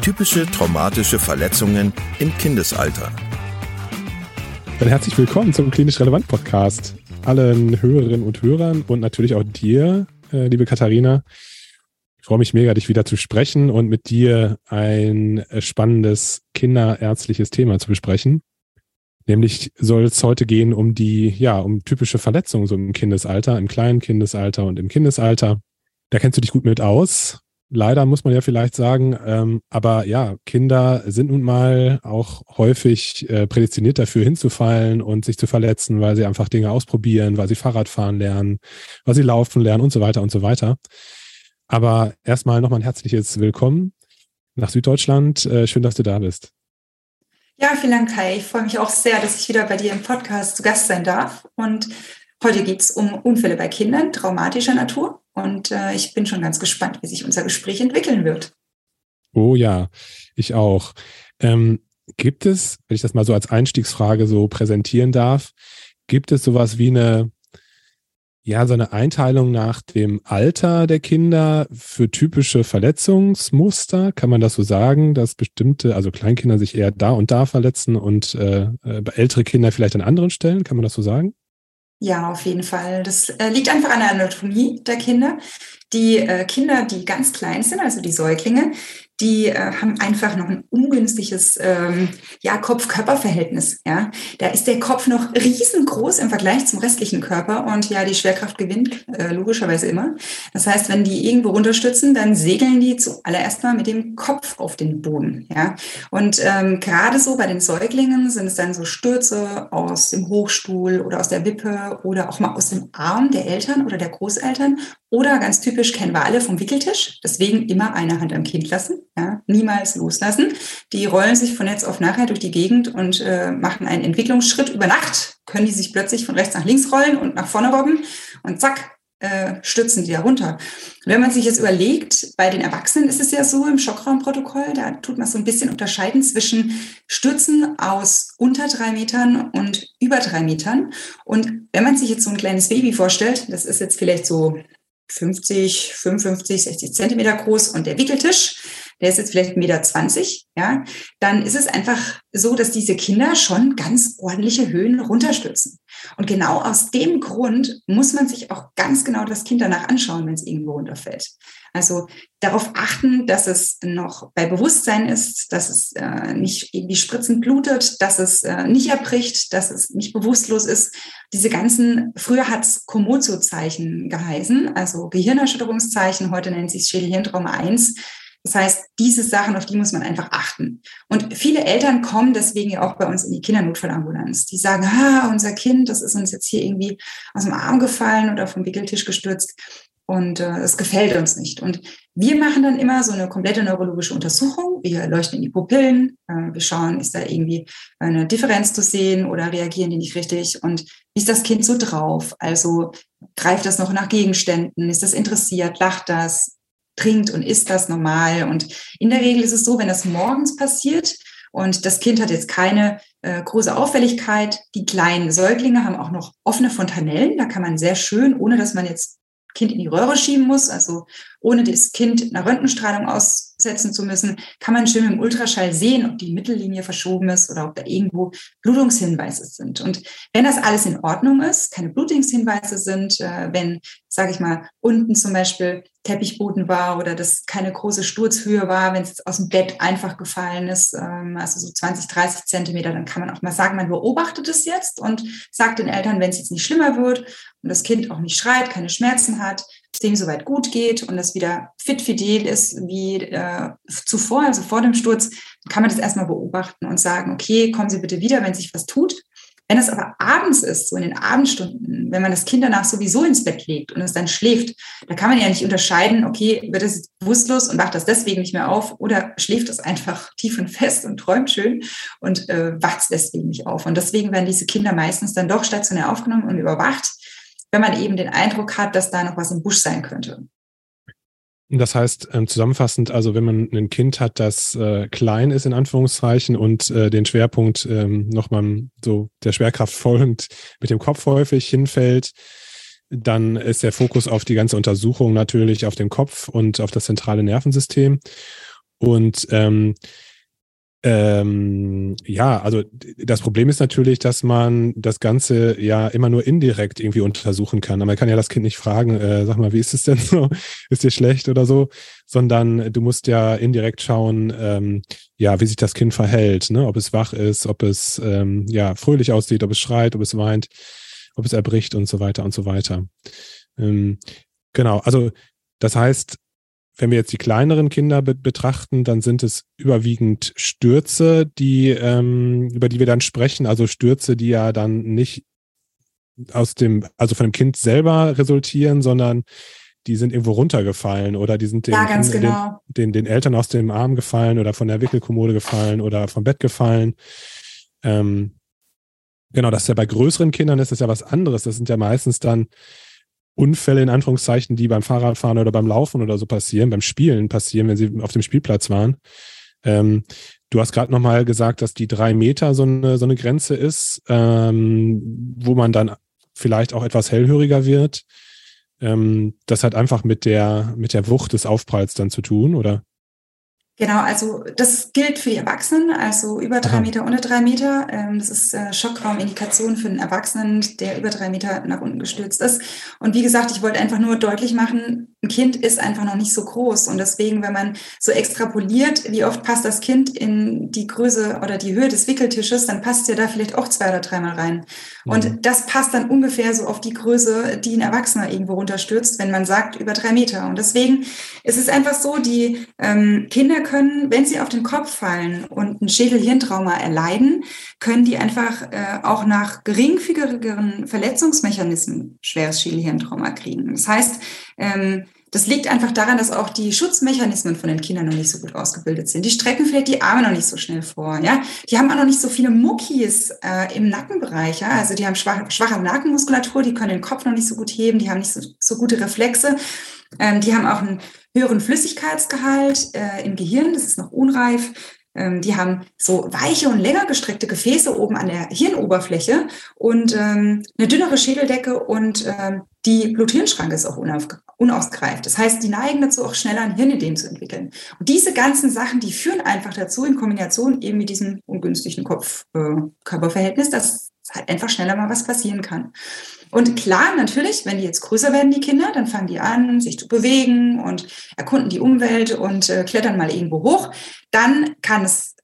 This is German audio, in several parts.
typische traumatische Verletzungen im Kindesalter. Dann herzlich willkommen zum Klinisch Relevant Podcast. Allen Hörerinnen und Hörern und natürlich auch dir, äh, liebe Katharina. Ich freue mich mega, dich wieder zu sprechen und mit dir ein spannendes kinderärztliches Thema zu besprechen. Nämlich soll es heute gehen um die, ja, um typische Verletzungen so im Kindesalter, im kleinen Kindesalter und im Kindesalter. Da kennst du dich gut mit aus. Leider muss man ja vielleicht sagen, ähm, aber ja, Kinder sind nun mal auch häufig äh, prädestiniert dafür hinzufallen und sich zu verletzen, weil sie einfach Dinge ausprobieren, weil sie Fahrrad fahren lernen, weil sie laufen lernen und so weiter und so weiter. Aber erstmal nochmal ein herzliches Willkommen nach Süddeutschland. Äh, schön, dass du da bist. Ja, vielen Dank, Kai. Ich freue mich auch sehr, dass ich wieder bei dir im Podcast zu Gast sein darf. Und heute geht es um Unfälle bei Kindern traumatischer Natur. Und äh, ich bin schon ganz gespannt, wie sich unser Gespräch entwickeln wird. Oh ja, ich auch. Ähm, gibt es, wenn ich das mal so als Einstiegsfrage so präsentieren darf, gibt es sowas wie eine, ja, so eine Einteilung nach dem Alter der Kinder für typische Verletzungsmuster? Kann man das so sagen, dass bestimmte, also Kleinkinder sich eher da und da verletzen und äh, äh ältere Kinder vielleicht an anderen Stellen? Kann man das so sagen? Ja, auf jeden Fall. Das äh, liegt einfach an der Anatomie der Kinder. Die äh, Kinder, die ganz klein sind, also die Säuglinge, die äh, haben einfach noch ein ungünstiges ähm, ja, Kopf-Körper-Verhältnis. Ja? Da ist der Kopf noch riesengroß im Vergleich zum restlichen Körper und ja, die Schwerkraft gewinnt äh, logischerweise immer. Das heißt, wenn die irgendwo runterstützen, dann segeln die zuallererst mal mit dem Kopf auf den Boden. Ja? Und ähm, gerade so bei den Säuglingen sind es dann so Stürze aus dem Hochstuhl oder aus der Wippe oder auch mal aus dem Arm der Eltern oder der Großeltern oder ganz typisch kennen wir alle vom Wickeltisch. Deswegen immer eine Hand am Kind lassen ja, niemals loslassen. Die rollen sich von jetzt auf nachher durch die Gegend und äh, machen einen Entwicklungsschritt über Nacht, können die sich plötzlich von rechts nach links rollen und nach vorne robben und zack, äh, stürzen die da runter. wenn man sich jetzt überlegt, bei den Erwachsenen ist es ja so im Schockraumprotokoll, da tut man so ein bisschen unterscheiden zwischen Stürzen aus unter drei Metern und über drei Metern. Und wenn man sich jetzt so ein kleines Baby vorstellt, das ist jetzt vielleicht so 50, 55, 60 Zentimeter groß und der Wickeltisch, der ist jetzt vielleicht 1,20 Meter, ja, dann ist es einfach so, dass diese Kinder schon ganz ordentliche Höhen runterstürzen. Und genau aus dem Grund muss man sich auch ganz genau das Kind danach anschauen, wenn es irgendwo runterfällt. Also darauf achten, dass es noch bei Bewusstsein ist, dass es äh, nicht irgendwie spritzend blutet, dass es äh, nicht erbricht, dass es nicht bewusstlos ist. Diese ganzen, früher hat es Komozo-Zeichen geheißen, also Gehirnerschütterungszeichen, heute nennt sich Schädelhirntrauma 1. Das heißt, diese Sachen, auf die muss man einfach achten. Und viele Eltern kommen deswegen ja auch bei uns in die Kindernotfallambulanz. Die sagen, ah, unser Kind, das ist uns jetzt hier irgendwie aus dem Arm gefallen oder vom Wickeltisch gestürzt und äh, es gefällt uns nicht. Und wir machen dann immer so eine komplette neurologische Untersuchung. Wir leuchten in die Pupillen, äh, wir schauen, ist da irgendwie eine Differenz zu sehen oder reagieren die nicht richtig und wie ist das Kind so drauf? Also greift das noch nach Gegenständen? Ist das interessiert? Lacht das? Trinkt und isst das normal. Und in der Regel ist es so, wenn das morgens passiert und das Kind hat jetzt keine äh, große Auffälligkeit, die kleinen Säuglinge haben auch noch offene Fontanellen, da kann man sehr schön, ohne dass man jetzt Kind in die Röhre schieben muss, also ohne das Kind einer Röntgenstrahlung aussetzen zu müssen, kann man schön im Ultraschall sehen, ob die Mittellinie verschoben ist oder ob da irgendwo Blutungshinweise sind. Und wenn das alles in Ordnung ist, keine Blutungshinweise sind, äh, wenn, sage ich mal, unten zum Beispiel Teppichboden war oder das keine große Sturzhöhe war, wenn es aus dem Bett einfach gefallen ist, ähm, also so 20, 30 Zentimeter, dann kann man auch mal sagen, man beobachtet es jetzt und sagt den Eltern, wenn es jetzt nicht schlimmer wird und das Kind auch nicht schreit, keine Schmerzen hat, es dem soweit gut geht und es wieder fit fidel ist wie äh, zuvor, also vor dem Sturz, kann man das erstmal beobachten und sagen, okay, kommen Sie bitte wieder, wenn sich was tut. Wenn es aber abends ist, so in den Abendstunden, wenn man das Kind danach sowieso ins Bett legt und es dann schläft, da kann man ja nicht unterscheiden, okay, wird es bewusstlos und wacht das deswegen nicht mehr auf oder schläft es einfach tief und fest und träumt schön und äh, wacht es deswegen nicht auf. Und deswegen werden diese Kinder meistens dann doch stationär aufgenommen und überwacht, wenn man eben den Eindruck hat, dass da noch was im Busch sein könnte. Das heißt, ähm, zusammenfassend, also wenn man ein Kind hat, das äh, klein ist, in Anführungszeichen, und äh, den Schwerpunkt ähm, nochmal so der Schwerkraft folgend mit dem Kopf häufig hinfällt, dann ist der Fokus auf die ganze Untersuchung natürlich auf den Kopf und auf das zentrale Nervensystem. Und ähm, ähm, ja, also das Problem ist natürlich, dass man das Ganze ja immer nur indirekt irgendwie untersuchen kann. Aber man kann ja das Kind nicht fragen, äh, sag mal, wie ist es denn so? Ist dir schlecht oder so? Sondern du musst ja indirekt schauen, ähm, ja, wie sich das Kind verhält, ne? ob es wach ist, ob es ähm, ja fröhlich aussieht, ob es schreit, ob es weint, ob es erbricht und so weiter und so weiter. Ähm, genau, also das heißt, wenn wir jetzt die kleineren Kinder be betrachten, dann sind es überwiegend Stürze, die, ähm, über die wir dann sprechen. Also Stürze, die ja dann nicht aus dem, also von dem Kind selber resultieren, sondern die sind irgendwo runtergefallen oder die sind den, ja, genau. den, den, den, Eltern aus dem Arm gefallen oder von der Wickelkommode gefallen oder vom Bett gefallen. Ähm, genau, das ist ja bei größeren Kindern ist das ja was anderes. Das sind ja meistens dann Unfälle in Anführungszeichen, die beim Fahrradfahren oder beim Laufen oder so passieren, beim Spielen passieren, wenn sie auf dem Spielplatz waren. Ähm, du hast gerade nochmal gesagt, dass die drei Meter so eine, so eine Grenze ist, ähm, wo man dann vielleicht auch etwas hellhöriger wird. Ähm, das hat einfach mit der, mit der Wucht des Aufpralls dann zu tun, oder? Genau, also das gilt für die Erwachsenen, also über drei Aha. Meter, unter drei Meter. Ähm, das ist äh, Schockraumindikation für einen Erwachsenen, der über drei Meter nach unten gestürzt ist. Und wie gesagt, ich wollte einfach nur deutlich machen, ein Kind ist einfach noch nicht so groß. Und deswegen, wenn man so extrapoliert, wie oft passt das Kind in die Größe oder die Höhe des Wickeltisches, dann passt ja da vielleicht auch zwei oder dreimal rein. Mhm. Und das passt dann ungefähr so auf die Größe, die ein Erwachsener irgendwo runterstürzt, wenn man sagt über drei Meter. Und deswegen ist es einfach so, die ähm, Kinder können, wenn sie auf den Kopf fallen und ein Schädelhirntrauma erleiden, können die einfach äh, auch nach geringfügigeren Verletzungsmechanismen schweres Schädelhirntrauma kriegen. Das heißt, ähm, das liegt einfach daran, dass auch die Schutzmechanismen von den Kindern noch nicht so gut ausgebildet sind. Die strecken vielleicht die Arme noch nicht so schnell vor. Ja, die haben auch noch nicht so viele Muckis äh, im Nackenbereich. Ja, also die haben schwache, schwache Nackenmuskulatur, die können den Kopf noch nicht so gut heben, die haben nicht so, so gute Reflexe. Ähm, die haben auch einen höheren Flüssigkeitsgehalt äh, im Gehirn, das ist noch unreif. Ähm, die haben so weiche und länger gestreckte Gefäße oben an der Hirnoberfläche und ähm, eine dünnere Schädeldecke und ähm, die Blut-Hirn-Schranke ist auch unausgreift. Das heißt, die neigen dazu, auch schneller ein Hirnedem zu entwickeln. Und diese ganzen Sachen, die führen einfach dazu, in Kombination eben mit diesem ungünstigen Kopf-Körperverhältnis, äh, dass halt einfach schneller mal was passieren kann. Und klar, natürlich, wenn die jetzt größer werden, die Kinder, dann fangen die an, sich zu bewegen und erkunden die Umwelt und äh, klettern mal irgendwo hoch. Dann kann es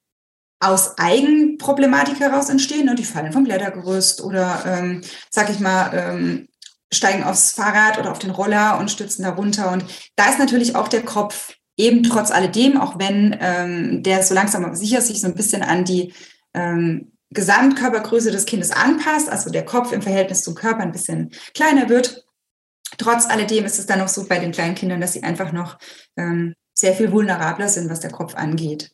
aus Eigenproblematik heraus entstehen und die fallen vom Klettergerüst oder, ähm, sag ich mal, ähm, steigen aufs Fahrrad oder auf den Roller und stürzen da runter. Und da ist natürlich auch der Kopf eben trotz alledem, auch wenn ähm, der so langsam aber sicher sich so ein bisschen an die ähm, Gesamtkörpergröße des Kindes anpasst, also der Kopf im Verhältnis zum Körper ein bisschen kleiner wird. Trotz alledem ist es dann noch so bei den kleinen Kindern, dass sie einfach noch ähm, sehr viel vulnerabler sind, was der Kopf angeht.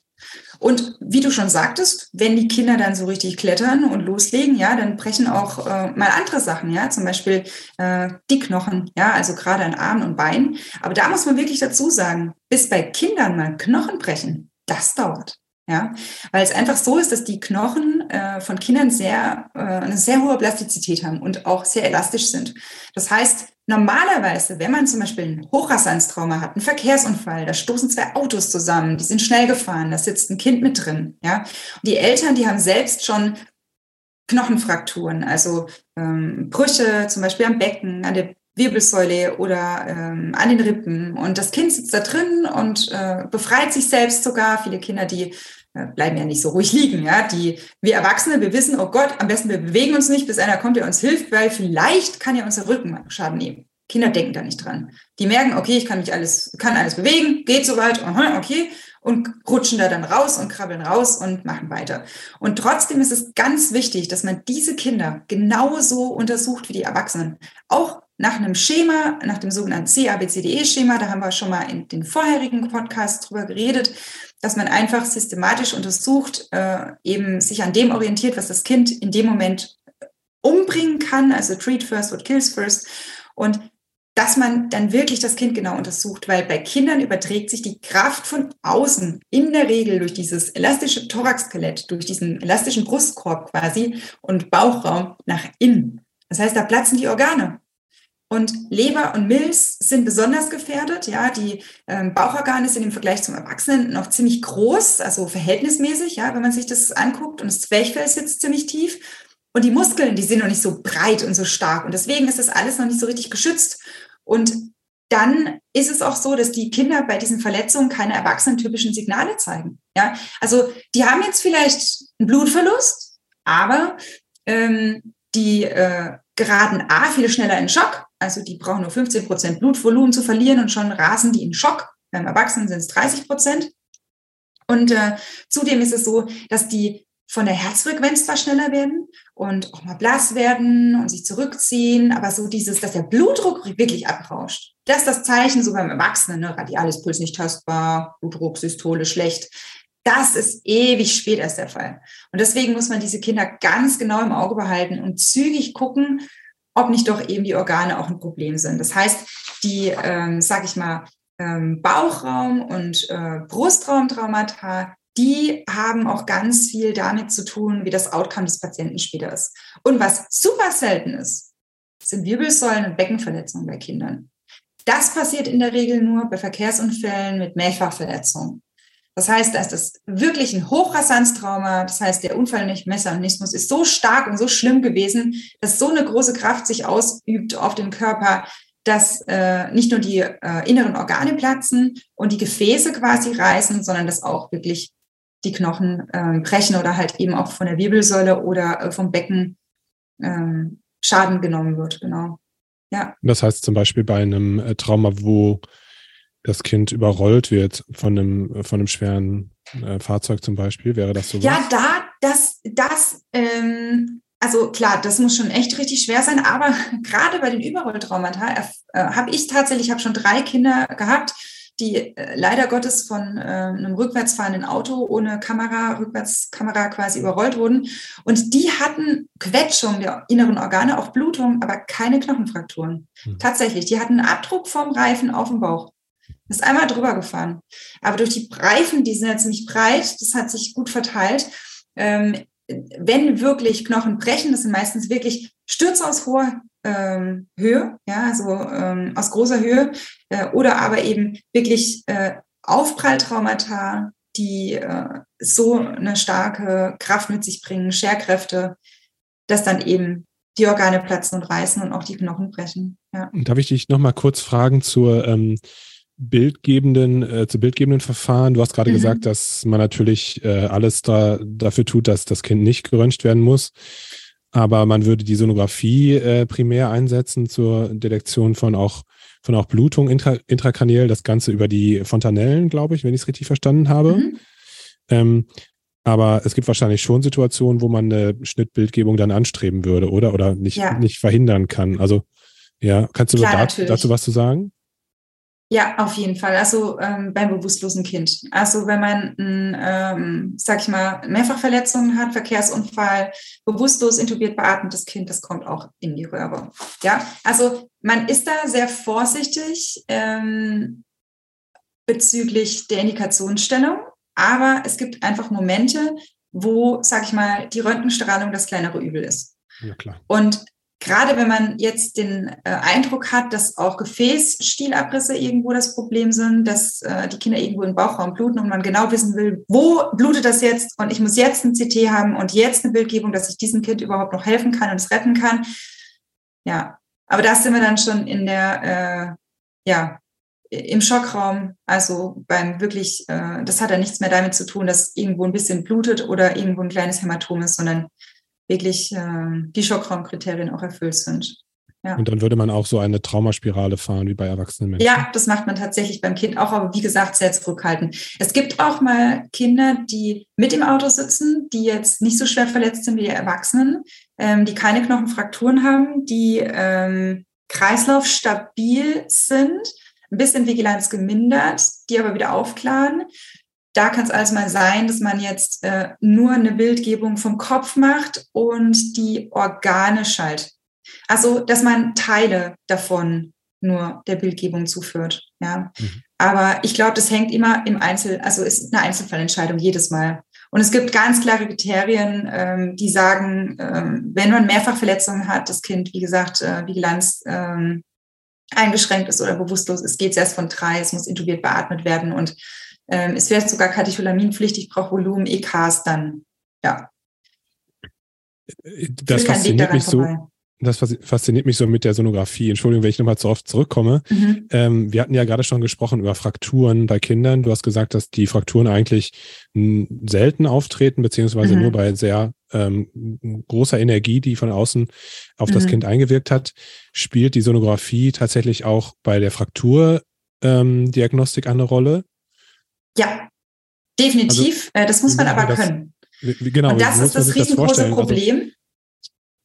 Und wie du schon sagtest, wenn die Kinder dann so richtig klettern und loslegen, ja, dann brechen auch äh, mal andere Sachen, ja, zum Beispiel äh, die Knochen, ja, also gerade an Armen und Beinen. Aber da muss man wirklich dazu sagen, bis bei Kindern mal Knochen brechen, das dauert. Ja, weil es einfach so ist, dass die Knochen äh, von Kindern sehr, äh, eine sehr hohe Plastizität haben und auch sehr elastisch sind. Das heißt, normalerweise, wenn man zum Beispiel ein Hochrasseinstrauma hat, einen Verkehrsunfall, da stoßen zwei Autos zusammen, die sind schnell gefahren, da sitzt ein Kind mit drin. Ja, und die Eltern, die haben selbst schon Knochenfrakturen, also ähm, Brüche, zum Beispiel am Becken, an der Wirbelsäule oder ähm, an den Rippen. Und das Kind sitzt da drin und äh, befreit sich selbst sogar. Viele Kinder, die äh, bleiben ja nicht so ruhig liegen. Ja, die wir Erwachsene, wir wissen, oh Gott, am besten wir bewegen uns nicht, bis einer kommt, der uns hilft, weil vielleicht kann ja unser Rücken Schaden nehmen. Kinder denken da nicht dran. Die merken, okay, ich kann mich alles, kann alles bewegen, geht soweit, okay. und rutschen da dann raus und krabbeln raus und machen weiter. Und trotzdem ist es ganz wichtig, dass man diese Kinder genauso untersucht wie die Erwachsenen. Auch nach einem Schema, nach dem sogenannten CABCDE-Schema, da haben wir schon mal in den vorherigen Podcasts drüber geredet, dass man einfach systematisch untersucht, äh, eben sich an dem orientiert, was das Kind in dem Moment umbringen kann, also treat first, what kills first. Und dass man dann wirklich das Kind genau untersucht, weil bei Kindern überträgt sich die Kraft von außen in der Regel durch dieses elastische Thoraxskelett, durch diesen elastischen Brustkorb quasi und Bauchraum nach innen. Das heißt, da platzen die Organe. Und Leber und Milz sind besonders gefährdet. Ja, die ähm, Bauchorgane sind im Vergleich zum Erwachsenen noch ziemlich groß, also verhältnismäßig, ja, wenn man sich das anguckt. Und das Zwerchfell sitzt ziemlich tief. Und die Muskeln, die sind noch nicht so breit und so stark. Und deswegen ist das alles noch nicht so richtig geschützt. Und dann ist es auch so, dass die Kinder bei diesen Verletzungen keine erwachsenentypischen Signale zeigen. Ja, also die haben jetzt vielleicht einen Blutverlust, aber ähm, die äh, geraten A viel schneller in Schock. Also die brauchen nur 15 Prozent Blutvolumen zu verlieren und schon rasen die in Schock. Beim Erwachsenen sind es 30 Prozent. Und äh, zudem ist es so, dass die von der Herzfrequenz zwar schneller werden und auch mal blass werden und sich zurückziehen, aber so dieses, dass der Blutdruck wirklich abrauscht, das ist das Zeichen so beim Erwachsenen, ne? Radiales Puls nicht tastbar, Blutdruck, Systole schlecht. Das ist ewig spät erst der Fall. Und deswegen muss man diese Kinder ganz genau im Auge behalten und zügig gucken, ob nicht doch eben die Organe auch ein Problem sind. Das heißt, die, ähm, sag ich mal, ähm, Bauchraum- und äh, Brustraumtraumata, die haben auch ganz viel damit zu tun, wie das Outcome des Patienten später ist. Und was super selten ist, sind Wirbelsäulen- und Beckenverletzungen bei Kindern. Das passiert in der Regel nur bei Verkehrsunfällen mit Mehrfachverletzungen. Das heißt, da ist das wirklich ein Hochrasanztrauma. Das heißt, der Unfallmechanismus ist so stark und so schlimm gewesen, dass so eine große Kraft sich ausübt auf den Körper, dass äh, nicht nur die äh, inneren Organe platzen und die Gefäße quasi reißen, sondern dass auch wirklich die Knochen äh, brechen oder halt eben auch von der Wirbelsäule oder äh, vom Becken äh, Schaden genommen wird. Genau. Ja. Das heißt zum Beispiel bei einem äh, Trauma, wo das Kind überrollt wird von einem, von einem schweren äh, Fahrzeug zum Beispiel, wäre das so? Ja, da, das, das, ähm, also klar, das muss schon echt richtig schwer sein, aber gerade bei den Überrolltraumata äh, habe ich tatsächlich, ich habe schon drei Kinder gehabt, die äh, leider Gottes von äh, einem rückwärts fahrenden Auto ohne Kamera, Rückwärtskamera quasi überrollt wurden. Und die hatten Quetschung der inneren Organe, auch Blutung, aber keine Knochenfrakturen. Mhm. Tatsächlich, die hatten einen Abdruck vom Reifen auf dem Bauch. Ist einmal drüber gefahren. Aber durch die Reifen, die sind ja ziemlich breit, das hat sich gut verteilt. Ähm, wenn wirklich Knochen brechen, das sind meistens wirklich Stürze aus hoher ähm, Höhe, ja, also ähm, aus großer Höhe, äh, oder aber eben wirklich äh, Aufpralltraumata, die äh, so eine starke Kraft mit sich bringen, Scherkräfte, dass dann eben die Organe platzen und reißen und auch die Knochen brechen. Ja. Darf ich dich nochmal kurz fragen zur ähm, bildgebenden, äh, zu bildgebenden Verfahren? Du hast gerade mhm. gesagt, dass man natürlich äh, alles da, dafür tut, dass das Kind nicht geröntgt werden muss aber man würde die Sonographie äh, primär einsetzen zur Detektion von auch von auch Blutung intra, intrakraniell, das Ganze über die Fontanellen, glaube ich, wenn ich es richtig verstanden habe. Mhm. Ähm, aber es gibt wahrscheinlich schon Situationen, wo man eine Schnittbildgebung dann anstreben würde, oder? Oder nicht, ja. nicht verhindern kann. Also, ja, kannst du Klar, da, dazu was zu sagen? Ja, auf jeden Fall. Also ähm, beim bewusstlosen Kind. Also wenn man, ähm, sag ich mal, Mehrfachverletzungen hat, Verkehrsunfall, bewusstlos intubiert beatmetes Kind, das kommt auch in die Röhre. Ja, also man ist da sehr vorsichtig ähm, bezüglich der Indikationsstellung, aber es gibt einfach Momente, wo, sag ich mal, die Röntgenstrahlung das kleinere Übel ist. Ja, klar. Und gerade wenn man jetzt den äh, Eindruck hat, dass auch Gefäßstielabrisse irgendwo das Problem sind, dass äh, die Kinder irgendwo im Bauchraum bluten und man genau wissen will, wo blutet das jetzt und ich muss jetzt ein CT haben und jetzt eine Bildgebung, dass ich diesem Kind überhaupt noch helfen kann und es retten kann. Ja, aber da sind wir dann schon in der, äh, ja, im Schockraum, also beim wirklich, äh, das hat ja nichts mehr damit zu tun, dass irgendwo ein bisschen blutet oder irgendwo ein kleines Hämatom ist, sondern wirklich äh, die Schockraumkriterien auch erfüllt sind. Ja. Und dann würde man auch so eine Traumaspirale fahren wie bei erwachsenen Menschen. Ja, das macht man tatsächlich beim Kind auch, aber wie gesagt, sehr zurückhaltend. Es gibt auch mal Kinder, die mit im Auto sitzen, die jetzt nicht so schwer verletzt sind wie die Erwachsenen, ähm, die keine Knochenfrakturen haben, die ähm, kreislaufstabil sind, ein bisschen Vigilanz gemindert, die aber wieder aufklaren. Da kann es also mal sein, dass man jetzt äh, nur eine Bildgebung vom Kopf macht und die Organe schaltet. Also, dass man Teile davon nur der Bildgebung zuführt. Ja. Mhm. Aber ich glaube, das hängt immer im Einzel, also ist eine Einzelfallentscheidung jedes Mal. Und es gibt ganz klare Kriterien, ähm, die sagen, ähm, wenn man Mehrfachverletzungen hat, das Kind, wie gesagt, äh, Vigilanz ähm, eingeschränkt ist oder bewusstlos ist, geht es erst von drei, es muss intubiert beatmet werden und ähm, es wäre sogar Katecholaminpflichtig, braucht Volumen, EKs dann, ja. Das fasziniert mich so. Vorbei das fasziniert mich so mit der Sonographie. Entschuldigung, wenn ich nochmal zu oft zurückkomme. Mhm. Ähm, wir hatten ja gerade schon gesprochen über Frakturen bei Kindern. Du hast gesagt, dass die Frakturen eigentlich selten auftreten, beziehungsweise mhm. nur bei sehr ähm, großer Energie, die von außen auf mhm. das Kind eingewirkt hat. Spielt die Sonographie tatsächlich auch bei der Frakturdiagnostik ähm, eine Rolle? Ja, definitiv. Also, das muss man aber das, können. Genau, Und das ist das riesengroße also Problem. Also,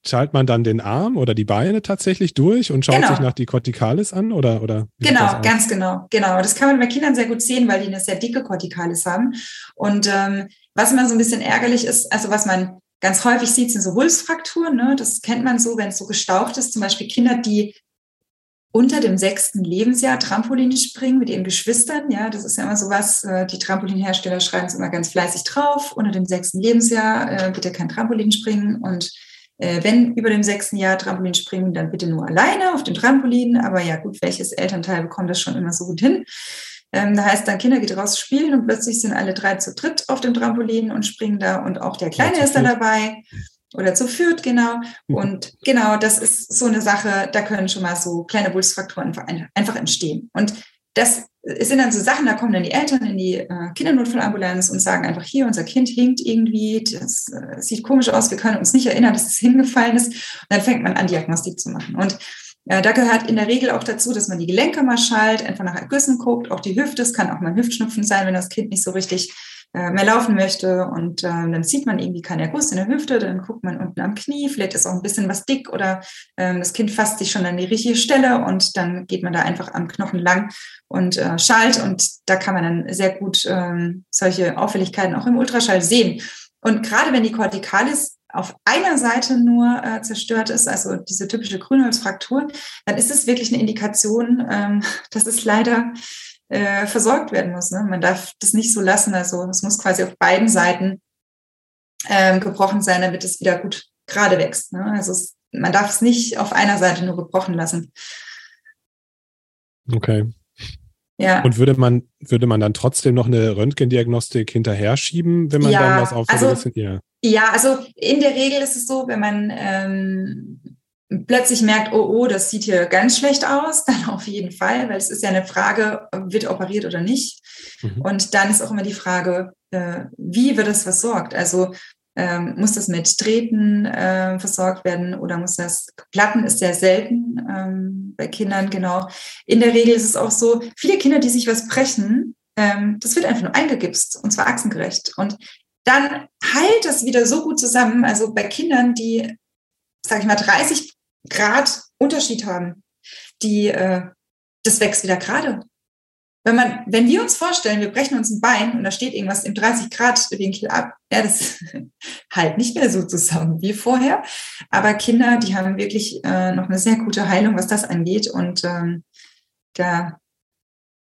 Schalt man dann den Arm oder die Beine tatsächlich durch und schaut genau. sich nach die Corticalis an oder oder genau ganz genau genau das kann man bei Kindern sehr gut sehen weil die eine sehr dicke Corticalis haben und ähm, was immer so ein bisschen ärgerlich ist also was man ganz häufig sieht sind so Wulstfrakturen ne? das kennt man so wenn es so gestaucht ist zum Beispiel Kinder die unter dem sechsten Lebensjahr Trampolin springen mit ihren Geschwistern. Ja, das ist ja immer so was. Äh, die Trampolinhersteller schreiben es immer ganz fleißig drauf. Unter dem sechsten Lebensjahr äh, bitte kein Trampolin springen und äh, wenn über dem sechsten Jahr Trampolin springen, dann bitte nur alleine auf dem Trampolin. Aber ja, gut, welches Elternteil bekommt das schon immer so gut hin? Ähm, da heißt dann, Kinder geht raus spielen und plötzlich sind alle drei zu dritt auf dem Trampolin und springen da und auch der Kleine ja, ist da dabei oder zu führt, genau. Mhm. Und genau, das ist so eine Sache, da können schon mal so kleine Wulstfrakturen einfach entstehen. Und das sind dann so Sachen, da kommen dann die Eltern in die äh, Kindernotfallambulanz und sagen einfach, hier, unser Kind hinkt irgendwie, das äh, sieht komisch aus, wir können uns nicht erinnern, dass es hingefallen ist. Und dann fängt man an, Diagnostik zu machen. Und äh, da gehört in der Regel auch dazu, dass man die Gelenke mal schallt, einfach nach Ergüssen guckt, auch die Hüfte, es kann auch mal Hüftschnupfen sein, wenn das Kind nicht so richtig äh, mehr laufen möchte und äh, dann sieht man irgendwie keinen Erguss in der Hüfte, dann guckt man unten am Knie, vielleicht ist auch ein bisschen was dick oder äh, das Kind fasst sich schon an die richtige Stelle und dann geht man da einfach am Knochen lang und äh, schalt und da kann man dann sehr gut äh, solche Auffälligkeiten auch im Ultraschall sehen. Und gerade wenn die Corticalis auf einer Seite nur äh, zerstört ist, also diese typische Grünholzfraktur, dann ist es wirklich eine Indikation, ähm, dass es leider äh, versorgt werden muss. Ne? Man darf das nicht so lassen. Also es muss quasi auf beiden Seiten ähm, gebrochen sein, damit es wieder gut gerade wächst. Ne? Also es, man darf es nicht auf einer Seite nur gebrochen lassen. Okay. Ja. Und würde man, würde man dann trotzdem noch eine Röntgendiagnostik hinterher schieben, wenn man ja, dann was auffällt? Also, ja. ja, also in der Regel ist es so, wenn man ähm, plötzlich merkt, oh, oh, das sieht hier ganz schlecht aus, dann auf jeden Fall, weil es ist ja eine Frage, wird operiert oder nicht. Mhm. Und dann ist auch immer die Frage, äh, wie wird das versorgt? Also ähm, muss das mit Treten äh, versorgt werden oder muss das, Platten ist sehr selten ähm, bei Kindern, genau. In der Regel ist es auch so, viele Kinder, die sich was brechen, ähm, das wird einfach nur eingegipst und zwar achsengerecht. Und dann heilt das wieder so gut zusammen. Also bei Kindern, die, sage ich mal, 30 Grad Unterschied haben. Die, äh, das wächst wieder gerade. Wenn man, wenn wir uns vorstellen, wir brechen uns ein Bein und da steht irgendwas im 30 Grad Winkel ab, ja, das halt nicht mehr so zusammen wie vorher. Aber Kinder, die haben wirklich äh, noch eine sehr gute Heilung, was das angeht. Und ähm, da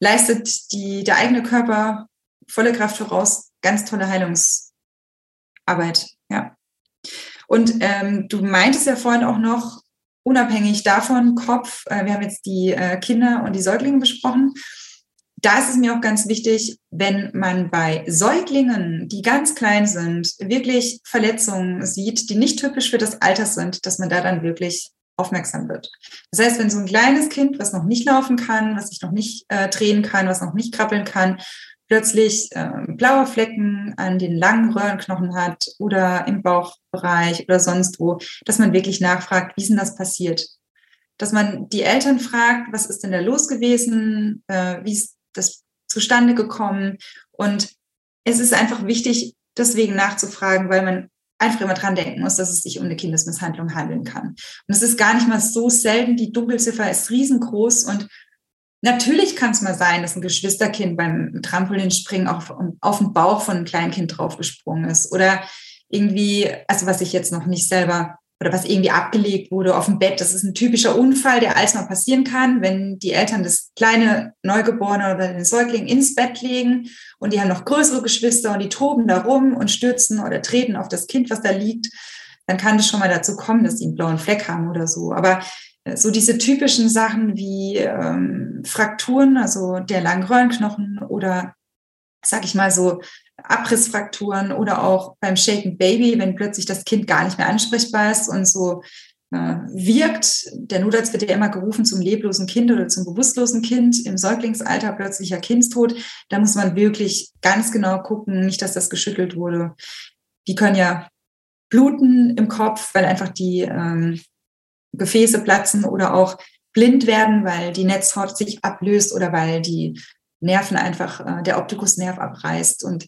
leistet die, der eigene Körper volle Kraft voraus, ganz tolle Heilungsarbeit, ja. Und ähm, du meintest ja vorhin auch noch, unabhängig davon, Kopf, äh, wir haben jetzt die äh, Kinder und die Säuglinge besprochen. Da ist es mir auch ganz wichtig, wenn man bei Säuglingen, die ganz klein sind, wirklich Verletzungen sieht, die nicht typisch für das Alter sind, dass man da dann wirklich aufmerksam wird. Das heißt, wenn so ein kleines Kind, was noch nicht laufen kann, was sich noch nicht äh, drehen kann, was noch nicht krabbeln kann, plötzlich äh, blaue Flecken an den langen Röhrenknochen hat oder im Bauchbereich oder sonst wo, dass man wirklich nachfragt, wie ist denn das passiert? dass man die Eltern fragt, was ist denn da los gewesen, äh, wie ist das zustande gekommen. Und es ist einfach wichtig, deswegen nachzufragen, weil man einfach immer dran denken muss, dass es sich um eine Kindesmisshandlung handeln kann. Und es ist gar nicht mal so selten, die Dunkelziffer ist riesengroß und Natürlich kann es mal sein, dass ein Geschwisterkind beim Trampolinspringen auf, auf den Bauch von einem Kleinkind draufgesprungen ist. Oder irgendwie, also was ich jetzt noch nicht selber oder was irgendwie abgelegt wurde auf dem Bett. Das ist ein typischer Unfall, der alles mal passieren kann, wenn die Eltern das kleine Neugeborene oder den Säugling ins Bett legen und die haben noch größere Geschwister und die toben da rum und stürzen oder treten auf das Kind, was da liegt, dann kann es schon mal dazu kommen, dass sie einen blauen Fleck haben oder so. Aber so diese typischen Sachen wie ähm, Frakturen, also der Langröhrenknochen oder sag ich mal so Abrissfrakturen oder auch beim Shaken Baby, wenn plötzlich das Kind gar nicht mehr ansprechbar ist und so äh, wirkt. Der Notarzt wird ja immer gerufen zum leblosen Kind oder zum bewusstlosen Kind im Säuglingsalter, plötzlicher Kindstod. Da muss man wirklich ganz genau gucken, nicht, dass das geschüttelt wurde. Die können ja bluten im Kopf, weil einfach die ähm, Gefäße platzen oder auch blind werden, weil die Netzhaut sich ablöst oder weil die Nerven einfach, äh, der Optikusnerv abreißt. Und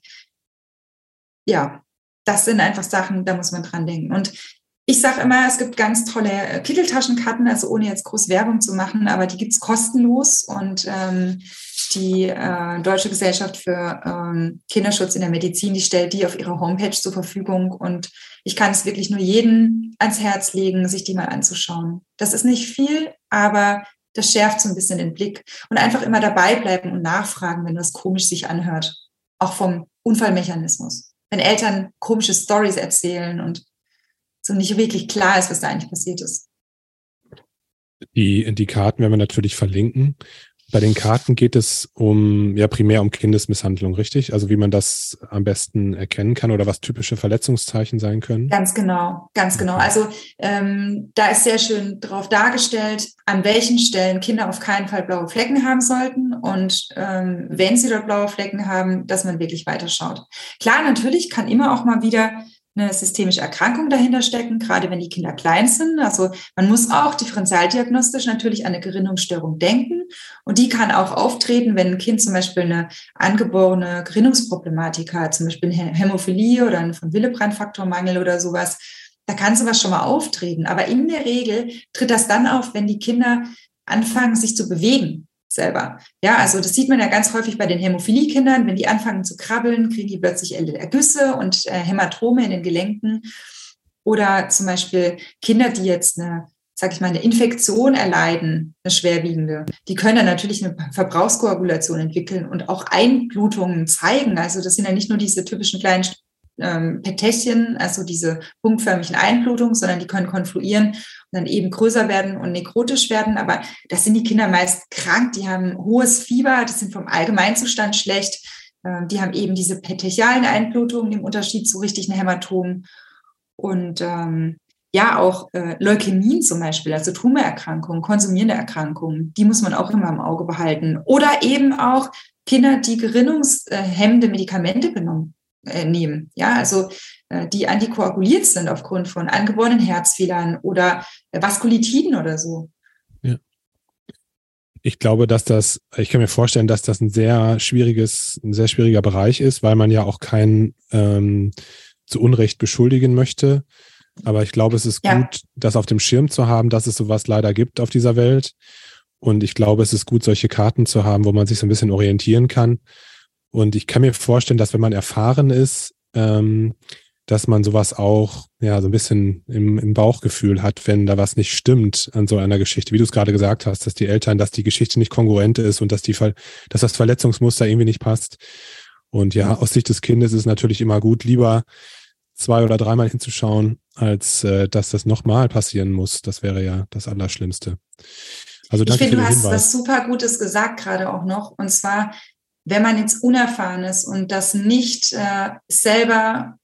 ja, das sind einfach Sachen, da muss man dran denken. Und ich sage immer, es gibt ganz tolle äh, Kitteltaschenkarten, also ohne jetzt groß Werbung zu machen, aber die gibt's kostenlos und ähm, die äh, Deutsche Gesellschaft für ähm, Kinderschutz in der Medizin, die stellt die auf ihrer Homepage zur Verfügung und ich kann es wirklich nur jedem ans Herz legen, sich die mal anzuschauen. Das ist nicht viel, aber das schärft so ein bisschen den Blick und einfach immer dabei bleiben und nachfragen, wenn das komisch sich anhört, auch vom Unfallmechanismus. Wenn Eltern komische Stories erzählen und so nicht wirklich klar ist, was da eigentlich passiert ist. Die, die Karten werden wir natürlich verlinken. Bei den Karten geht es um, ja, primär um Kindesmisshandlung, richtig? Also wie man das am besten erkennen kann oder was typische Verletzungszeichen sein können? Ganz genau, ganz genau. Also ähm, da ist sehr schön drauf dargestellt, an welchen Stellen Kinder auf keinen Fall blaue Flecken haben sollten und ähm, wenn sie dort blaue Flecken haben, dass man wirklich weiterschaut. Klar, natürlich kann immer auch mal wieder eine systemische Erkrankung dahinter stecken, gerade wenn die Kinder klein sind. Also man muss auch differenzialdiagnostisch natürlich an eine Gerinnungsstörung denken. Und die kann auch auftreten, wenn ein Kind zum Beispiel eine angeborene Gerinnungsproblematik hat, zum Beispiel eine Hämophilie oder einen von Willebrand-Faktormangel oder sowas. Da kann sowas schon mal auftreten. Aber in der Regel tritt das dann auf, wenn die Kinder anfangen, sich zu bewegen selber. Ja, also das sieht man ja ganz häufig bei den Hämophilie-Kindern. Wenn die anfangen zu krabbeln, kriegen die plötzlich Ergüsse und äh, Hämatome in den Gelenken. Oder zum Beispiel Kinder, die jetzt eine, sag ich mal, eine Infektion erleiden, eine schwerwiegende, die können dann natürlich eine Verbrauchskoagulation entwickeln und auch Einblutungen zeigen. Also das sind ja nicht nur diese typischen kleinen ähm, Petächen, also diese punktförmigen Einblutungen, sondern die können konfluieren dann eben größer werden und nekrotisch werden. Aber das sind die Kinder meist krank, die haben hohes Fieber, die sind vom Allgemeinzustand schlecht. Äh, die haben eben diese petechialen Einblutungen im Unterschied zu richtigen Hämatomen. Und ähm, ja, auch äh, Leukämien zum Beispiel, also Tumorerkrankungen, konsumierende Erkrankungen, die muss man auch immer im Auge behalten. Oder eben auch Kinder, die gerinnungshemmende Medikamente genommen äh, nehmen. Ja, also die antikoaguliert sind aufgrund von angeborenen Herzfehlern oder äh, Vaskulitiden oder so. Ja. Ich glaube, dass das, ich kann mir vorstellen, dass das ein sehr schwieriges, ein sehr schwieriger Bereich ist, weil man ja auch keinen ähm, zu Unrecht beschuldigen möchte. Aber ich glaube, es ist ja. gut, das auf dem Schirm zu haben, dass es sowas leider gibt auf dieser Welt. Und ich glaube, es ist gut, solche Karten zu haben, wo man sich so ein bisschen orientieren kann. Und ich kann mir vorstellen, dass wenn man erfahren ist, ähm, dass man sowas auch ja so ein bisschen im, im Bauchgefühl hat, wenn da was nicht stimmt an so einer Geschichte, wie du es gerade gesagt hast, dass die Eltern, dass die Geschichte nicht kongruent ist und dass die dass das Verletzungsmuster irgendwie nicht passt. Und ja, aus Sicht des Kindes ist es natürlich immer gut, lieber zwei oder dreimal hinzuschauen, als äh, dass das nochmal passieren muss. Das wäre ja das Allerschlimmste. Also danke ich finde, du hast Hinweis. was super Gutes gesagt gerade auch noch. Und zwar, wenn man jetzt unerfahren ist und das nicht äh, selber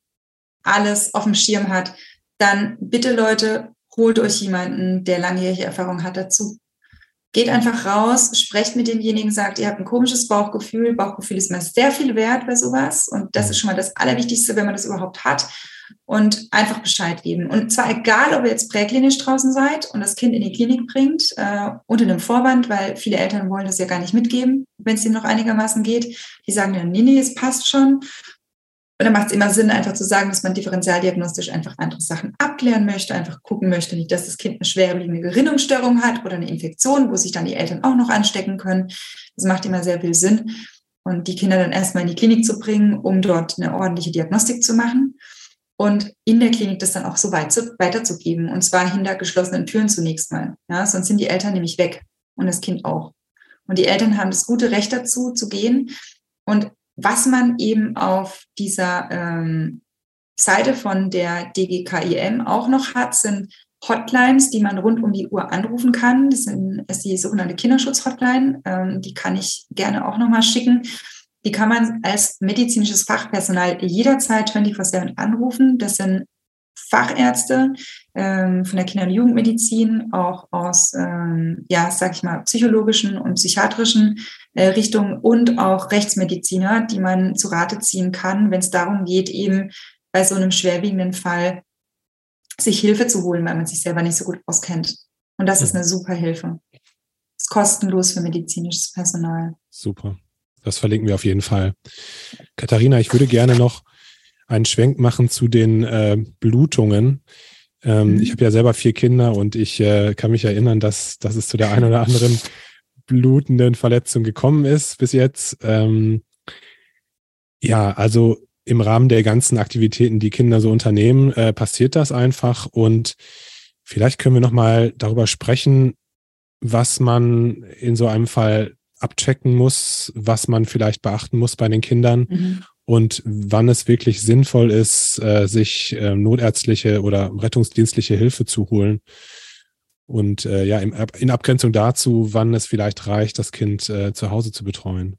alles auf dem Schirm hat, dann bitte Leute, holt euch jemanden, der langjährige Erfahrung hat dazu. Geht einfach raus, sprecht mit demjenigen, sagt, ihr habt ein komisches Bauchgefühl. Bauchgefühl ist mal sehr viel wert bei sowas. Und das ist schon mal das Allerwichtigste, wenn man das überhaupt hat. Und einfach Bescheid geben. Und zwar egal, ob ihr jetzt präklinisch draußen seid und das Kind in die Klinik bringt, äh, unter einem Vorwand, weil viele Eltern wollen das ja gar nicht mitgeben, wenn es ihnen noch einigermaßen geht. Die sagen dann, nee, nee, es passt schon. Und dann macht es immer Sinn, einfach zu sagen, dass man differenzialdiagnostisch einfach andere Sachen abklären möchte, einfach gucken möchte, nicht, dass das Kind eine schwerwiegende Gerinnungsstörung hat oder eine Infektion, wo sich dann die Eltern auch noch anstecken können. Das macht immer sehr viel Sinn. Und die Kinder dann erstmal in die Klinik zu bringen, um dort eine ordentliche Diagnostik zu machen. Und in der Klinik das dann auch so weit zu, weiterzugeben. Und zwar hinter geschlossenen Türen zunächst mal. Ja, sonst sind die Eltern nämlich weg und das Kind auch. Und die Eltern haben das gute Recht dazu, zu gehen. Und was man eben auf dieser ähm, Seite von der DGKIM auch noch hat, sind Hotlines, die man rund um die Uhr anrufen kann. Das sind, ist die sogenannte Kinderschutz-Hotline. Ähm, die kann ich gerne auch nochmal schicken. Die kann man als medizinisches Fachpersonal jederzeit 24-7 anrufen. Das sind Fachärzte ähm, von der Kinder- und Jugendmedizin, auch aus, ähm, ja, sag ich mal, psychologischen und psychiatrischen Richtungen und auch Rechtsmediziner, die man zu Rate ziehen kann, wenn es darum geht, eben bei so einem schwerwiegenden Fall sich Hilfe zu holen, weil man sich selber nicht so gut auskennt. Und das ist eine super Hilfe. Ist kostenlos für medizinisches Personal. Super. Das verlinken wir auf jeden Fall. Katharina, ich würde gerne noch einen Schwenk machen zu den äh, Blutungen. Ähm, mhm. Ich habe ja selber vier Kinder und ich äh, kann mich erinnern, dass, dass es zu der einen oder anderen blutenden Verletzung gekommen ist bis jetzt. Ähm, ja, also im Rahmen der ganzen Aktivitäten, die Kinder so unternehmen, äh, passiert das einfach und vielleicht können wir noch mal darüber sprechen, was man in so einem Fall abchecken muss, was man vielleicht beachten muss bei den Kindern mhm und wann es wirklich sinnvoll ist, äh, sich äh, notärztliche oder rettungsdienstliche Hilfe zu holen. Und äh, ja, in, in Abgrenzung dazu, wann es vielleicht reicht, das Kind äh, zu Hause zu betreuen.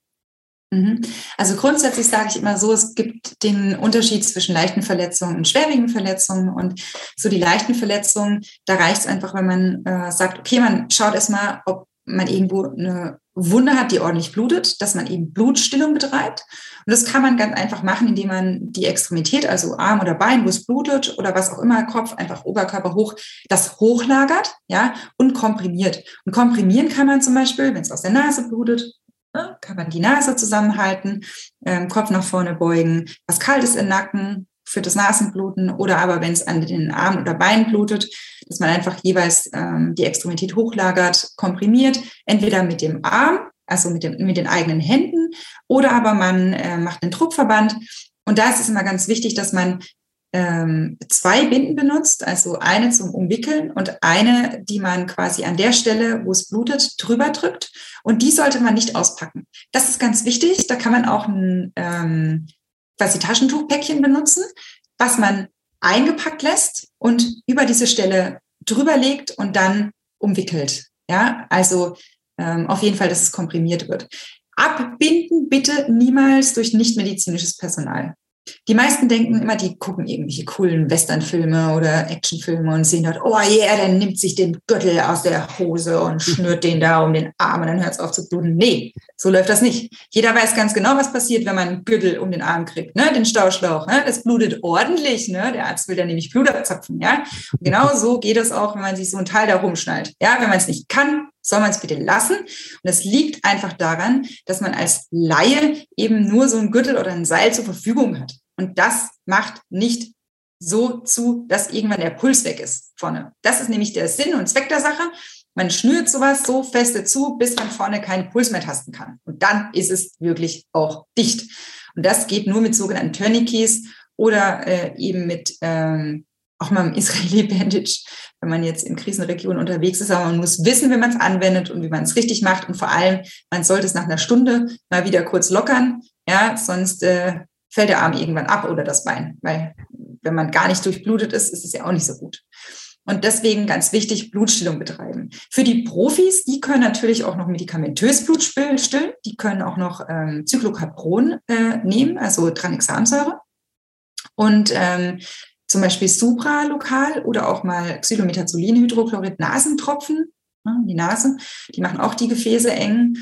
Mhm. Also grundsätzlich sage ich immer so, es gibt den Unterschied zwischen leichten Verletzungen und schwerwiegenden Verletzungen. Und so die leichten Verletzungen, da reicht es einfach, wenn man äh, sagt, okay, man schaut erstmal, ob man irgendwo eine Wunde hat, die ordentlich blutet, dass man eben Blutstillung betreibt. Und das kann man ganz einfach machen, indem man die Extremität, also Arm oder Bein, wo es blutet oder was auch immer, Kopf, einfach Oberkörper hoch, das hochlagert, ja, und komprimiert. Und komprimieren kann man zum Beispiel, wenn es aus der Nase blutet, ne, kann man die Nase zusammenhalten, ähm, Kopf nach vorne beugen, was Kaltes im Nacken, für das Nasenbluten oder aber wenn es an den Arm oder Bein blutet, dass man einfach jeweils ähm, die Extremität hochlagert, komprimiert, entweder mit dem Arm, also mit, dem, mit den eigenen Händen, oder aber man äh, macht einen Druckverband. Und da ist es immer ganz wichtig, dass man ähm, zwei Binden benutzt, also eine zum Umwickeln und eine, die man quasi an der Stelle, wo es blutet, drüber drückt. Und die sollte man nicht auspacken. Das ist ganz wichtig. Da kann man auch ein ähm, quasi Taschentuchpäckchen benutzen, was man eingepackt lässt und über diese Stelle drüber legt und dann umwickelt. Ja, also ähm, auf jeden Fall, dass es komprimiert wird. Abbinden bitte niemals durch nichtmedizinisches Personal. Die meisten denken immer, die gucken irgendwelche coolen Westernfilme oder Actionfilme und sehen dort, oh yeah, der nimmt sich den Gürtel aus der Hose und schnürt den da um den Arm und dann hört es auf zu bluten. Nee, so läuft das nicht. Jeder weiß ganz genau, was passiert, wenn man einen Gürtel um den Arm kriegt, ne? den Stauschlauch. Ne? Das blutet ordentlich. Ne? Der Arzt will dann nämlich Blut abzapfen. Ja? Und genau so geht es auch, wenn man sich so ein Teil da rumschnallt. Ja, wenn man es nicht kann, soll man es bitte lassen. Und es liegt einfach daran, dass man als Laie eben nur so ein Gürtel oder ein Seil zur Verfügung hat. Und das macht nicht so zu, dass irgendwann der Puls weg ist vorne. Das ist nämlich der Sinn und Zweck der Sache. Man schnürt sowas so feste zu, bis man vorne keinen Puls mehr tasten kann. Und dann ist es wirklich auch dicht. Und das geht nur mit sogenannten Tourniquets oder äh, eben mit ähm, auch mal im Israeli Bandage, wenn man jetzt in Krisenregionen unterwegs ist. Aber man muss wissen, wie man es anwendet und wie man es richtig macht. Und vor allem, man sollte es nach einer Stunde mal wieder kurz lockern. Ja, sonst äh, fällt der Arm irgendwann ab oder das Bein. Weil wenn man gar nicht durchblutet ist, ist es ja auch nicht so gut. Und deswegen ganz wichtig, Blutstillung betreiben. Für die Profis, die können natürlich auch noch medikamentös Blut stillen. Die können auch noch ähm, Cyclocapron äh, nehmen, also Tranexamsäure. Und ähm, zum Beispiel supralokal oder auch mal Xylometazolinhydrochlorid Nasentropfen ne, die Nase. Die machen auch die Gefäße eng.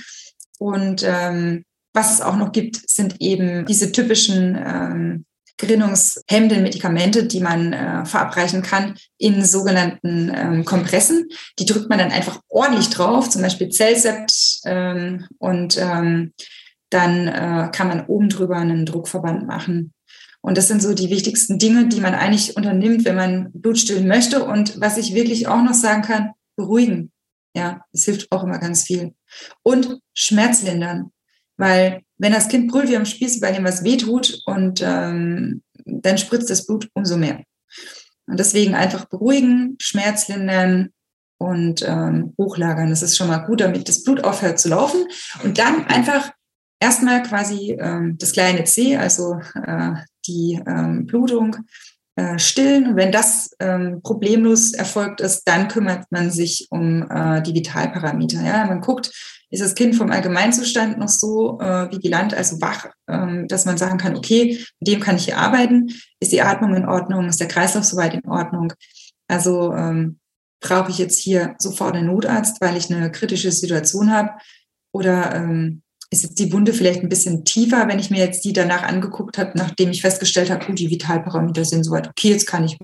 Und ähm, was es auch noch gibt, sind eben diese typischen ähm, gerinnungshemmenden Medikamente, die man äh, verabreichen kann in sogenannten ähm, Kompressen. Die drückt man dann einfach ordentlich drauf, zum Beispiel Zellsept ähm, und ähm, dann äh, kann man oben drüber einen Druckverband machen. Und das sind so die wichtigsten Dinge, die man eigentlich unternimmt, wenn man Blut stillen möchte. Und was ich wirklich auch noch sagen kann, beruhigen. Ja, das hilft auch immer ganz viel. Und Schmerz lindern. Weil wenn das Kind brüllt wie am Spieß, bei dem was wehtut und ähm, dann spritzt das Blut umso mehr. Und deswegen einfach beruhigen, Schmerz lindern und ähm, hochlagern. Das ist schon mal gut, damit das Blut aufhört zu laufen. Und dann einfach erstmal quasi ähm, das kleine C, also äh, die ähm, Blutung, äh, stillen. Wenn das ähm, problemlos erfolgt ist, dann kümmert man sich um äh, die Vitalparameter. Ja? Man guckt, ist das Kind vom Allgemeinzustand noch so äh, vigilant, also wach, ähm, dass man sagen kann, okay, mit dem kann ich hier arbeiten. Ist die Atmung in Ordnung? Ist der Kreislauf soweit in Ordnung? Also ähm, brauche ich jetzt hier sofort einen Notarzt, weil ich eine kritische Situation habe? Oder ähm, ist jetzt die Wunde vielleicht ein bisschen tiefer, wenn ich mir jetzt die danach angeguckt habe, nachdem ich festgestellt habe, oh, die Vitalparameter sind soweit okay, jetzt kann ich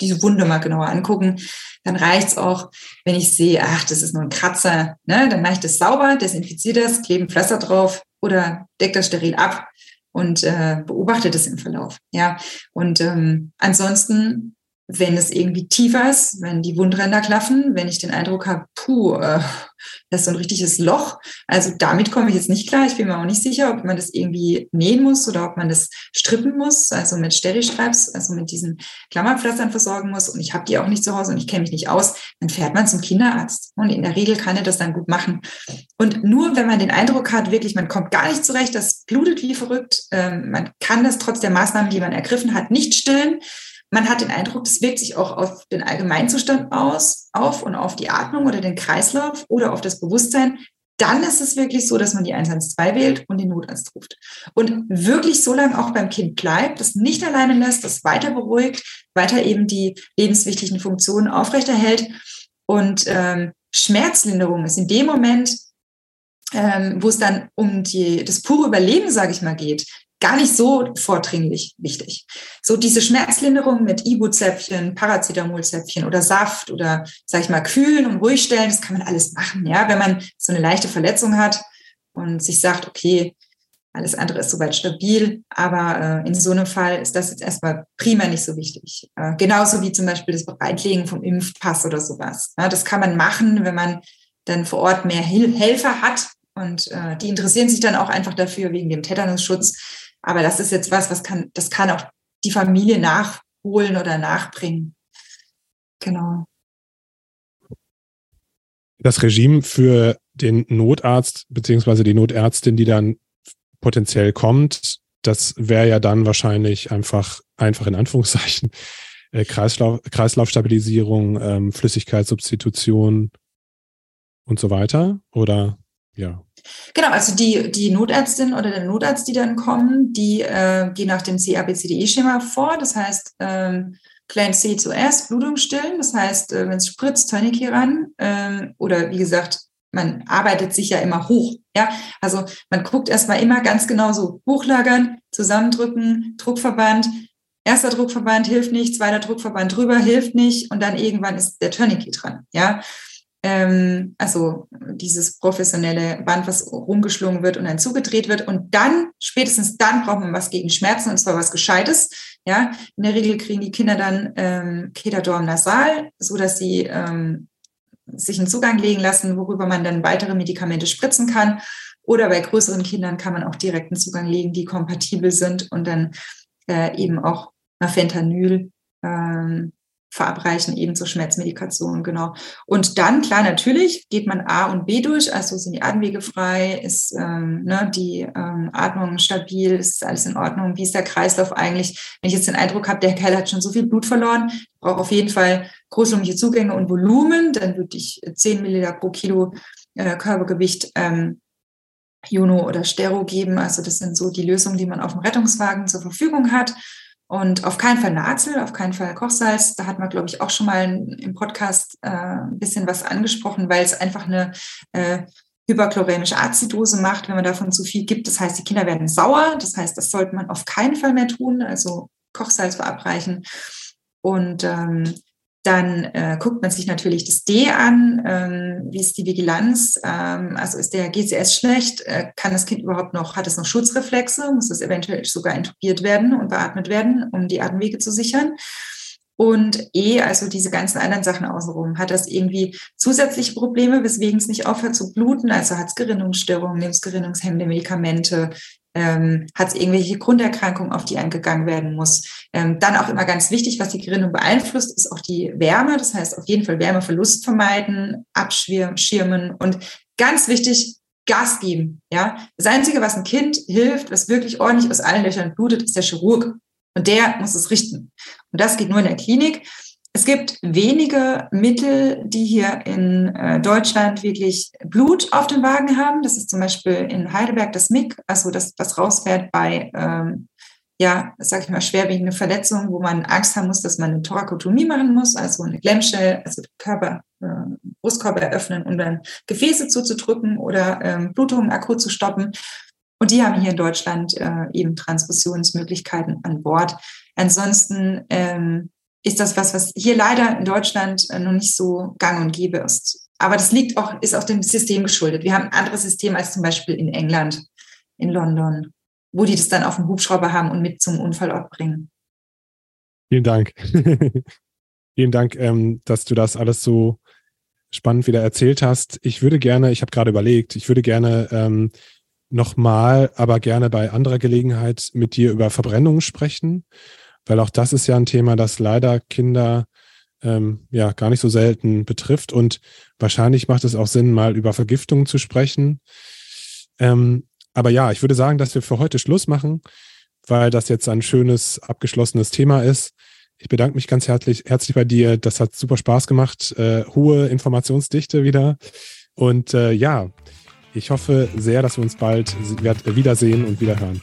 diese Wunde mal genauer angucken. Dann reicht's auch, wenn ich sehe, ach, das ist nur ein Kratzer, ne? dann mache ich das sauber, desinfiziere das, klebe ein Pflaster drauf oder deck das steril ab und äh, beobachte das im Verlauf. Ja, und ähm, ansonsten wenn es irgendwie tiefer ist, wenn die Wundränder klaffen, wenn ich den Eindruck habe, puh, äh, das ist so ein richtiges Loch. Also damit komme ich jetzt nicht klar. Ich bin mir auch nicht sicher, ob man das irgendwie nähen muss oder ob man das strippen muss, also mit Sterilstreips, also mit diesen Klammerpflastern versorgen muss. Und ich habe die auch nicht zu Hause und ich kenne mich nicht aus. Dann fährt man zum Kinderarzt. Und in der Regel kann er das dann gut machen. Und nur wenn man den Eindruck hat, wirklich, man kommt gar nicht zurecht, das blutet wie verrückt, ähm, man kann das trotz der Maßnahmen, die man ergriffen hat, nicht stillen, man hat den Eindruck, das wirkt sich auch auf den Allgemeinzustand aus, auf und auf die Atmung oder den Kreislauf oder auf das Bewusstsein. Dann ist es wirklich so, dass man die 112 wählt und den Notarzt ruft. Und wirklich so lange auch beim Kind bleibt, das nicht alleine lässt, das weiter beruhigt, weiter eben die lebenswichtigen Funktionen aufrechterhält. Und ähm, Schmerzlinderung ist in dem Moment, ähm, wo es dann um die, das pure Überleben, sage ich mal, geht, gar nicht so vordringlich wichtig. So diese Schmerzlinderung mit Ibu-Zäpfchen, Paracetamol-Zäpfchen oder Saft oder, sag ich mal, kühlen und ruhig stellen, das kann man alles machen, ja, wenn man so eine leichte Verletzung hat und sich sagt, okay, alles andere ist soweit stabil, aber äh, in so einem Fall ist das jetzt erstmal prima nicht so wichtig. Äh, genauso wie zum Beispiel das Bereitlegen vom Impfpass oder sowas. Ja, das kann man machen, wenn man dann vor Ort mehr Hil Helfer hat und äh, die interessieren sich dann auch einfach dafür wegen dem Tetanusschutz aber das ist jetzt was, was kann, das kann auch die Familie nachholen oder nachbringen. Genau. Das Regime für den Notarzt beziehungsweise die Notärztin, die dann potenziell kommt, das wäre ja dann wahrscheinlich einfach, einfach in Anführungszeichen, äh, Kreislauf, Kreislaufstabilisierung, ähm, Flüssigkeitssubstitution und so weiter. Oder ja. Genau, also die, die Notärztin oder der Notarzt, die dann kommen, die äh, gehen nach dem CABCDE-Schema vor. Das heißt, ähm, Klein C zuerst, Blutung stillen. Das heißt, äh, wenn es spritzt, Tourniquet ran. Ähm, oder wie gesagt, man arbeitet sich ja immer hoch. Ja, also man guckt erstmal immer ganz genau so hochlagern, zusammendrücken, Druckverband. Erster Druckverband hilft nicht, zweiter Druckverband drüber hilft nicht und dann irgendwann ist der Tourniquet dran. Ja, ähm, also dieses professionelle Band, was rumgeschlungen wird und dann zugedreht wird. Und dann, spätestens dann braucht man was gegen Schmerzen und zwar was Gescheites. Ja, in der Regel kriegen die Kinder dann ähm, Ketadorm nasal, so sie ähm, sich einen Zugang legen lassen, worüber man dann weitere Medikamente spritzen kann. Oder bei größeren Kindern kann man auch direkt einen Zugang legen, die kompatibel sind und dann äh, eben auch Fentanyl ähm, verabreichen, eben zur Schmerzmedikation, genau. Und dann, klar, natürlich geht man A und B durch, also sind die Atemwege frei, ist ähm, ne, die ähm, Atmung stabil, ist alles in Ordnung, wie ist der Kreislauf eigentlich? Wenn ich jetzt den Eindruck habe, der Kerl hat schon so viel Blut verloren, braucht auf jeden Fall großlungige Zugänge und Volumen, dann würde ich 10 Milliliter pro Kilo äh, Körpergewicht ähm, Juno oder Stero geben. Also das sind so die Lösungen, die man auf dem Rettungswagen zur Verfügung hat. Und auf keinen Fall Nazel, auf keinen Fall Kochsalz. Da hat man, glaube ich, auch schon mal im Podcast äh, ein bisschen was angesprochen, weil es einfach eine äh, hyperchlorämische Azidose macht, wenn man davon zu viel gibt. Das heißt, die Kinder werden sauer. Das heißt, das sollte man auf keinen Fall mehr tun. Also Kochsalz verabreichen. Und ähm, dann äh, guckt man sich natürlich das D an. Ähm, wie ist die Vigilanz? Ähm, also ist der GCS schlecht? Äh, kann das Kind überhaupt noch, hat es noch Schutzreflexe? Muss es eventuell sogar intubiert werden und beatmet werden, um die Atemwege zu sichern? Und E, also diese ganzen anderen Sachen außenrum, hat das irgendwie zusätzliche Probleme, weswegen es nicht aufhört zu bluten? Also hat es Gerinnungsstörungen, nimmt es gerinnungshemmende Medikamente, ähm, hat es irgendwelche Grunderkrankungen, auf die eingegangen werden muss. Ähm, dann auch immer ganz wichtig, was die Gerinnung beeinflusst, ist auch die Wärme. Das heißt, auf jeden Fall Wärmeverlust vermeiden, abschirmen und ganz wichtig, Gas geben. Ja, das Einzige, was ein Kind hilft, was wirklich ordentlich aus allen Löchern blutet, ist der Chirurg. Und der muss es richten. Und das geht nur in der Klinik. Es gibt wenige Mittel, die hier in äh, Deutschland wirklich Blut auf dem Wagen haben. Das ist zum Beispiel in Heidelberg das MIG, also das, was rausfährt bei, ähm, ja, sag ich mal, schwerwiegende Verletzungen, wo man Angst haben muss, dass man eine Thorakotomie machen muss, also eine Glemmschell, also Körper, äh, Brustkorb eröffnen, um dann Gefäße zuzudrücken oder ähm, Blutungen akut zu stoppen. Und die haben hier in Deutschland äh, eben Transfusionsmöglichkeiten an Bord. Ansonsten ähm, ist das was, was hier leider in Deutschland äh, noch nicht so gang und gäbe ist. Aber das liegt auch, ist auch dem System geschuldet. Wir haben ein anderes System als zum Beispiel in England, in London, wo die das dann auf dem Hubschrauber haben und mit zum Unfallort bringen. Vielen Dank. Vielen Dank, ähm, dass du das alles so spannend wieder erzählt hast. Ich würde gerne, ich habe gerade überlegt, ich würde gerne ähm, nochmal, aber gerne bei anderer Gelegenheit mit dir über Verbrennungen sprechen weil auch das ist ja ein Thema, das leider Kinder ähm, ja gar nicht so selten betrifft. Und wahrscheinlich macht es auch Sinn, mal über Vergiftungen zu sprechen. Ähm, aber ja, ich würde sagen, dass wir für heute Schluss machen, weil das jetzt ein schönes, abgeschlossenes Thema ist. Ich bedanke mich ganz herzlich, herzlich bei dir. Das hat super Spaß gemacht. Äh, hohe Informationsdichte wieder. Und äh, ja, ich hoffe sehr, dass wir uns bald wiedersehen und wieder hören.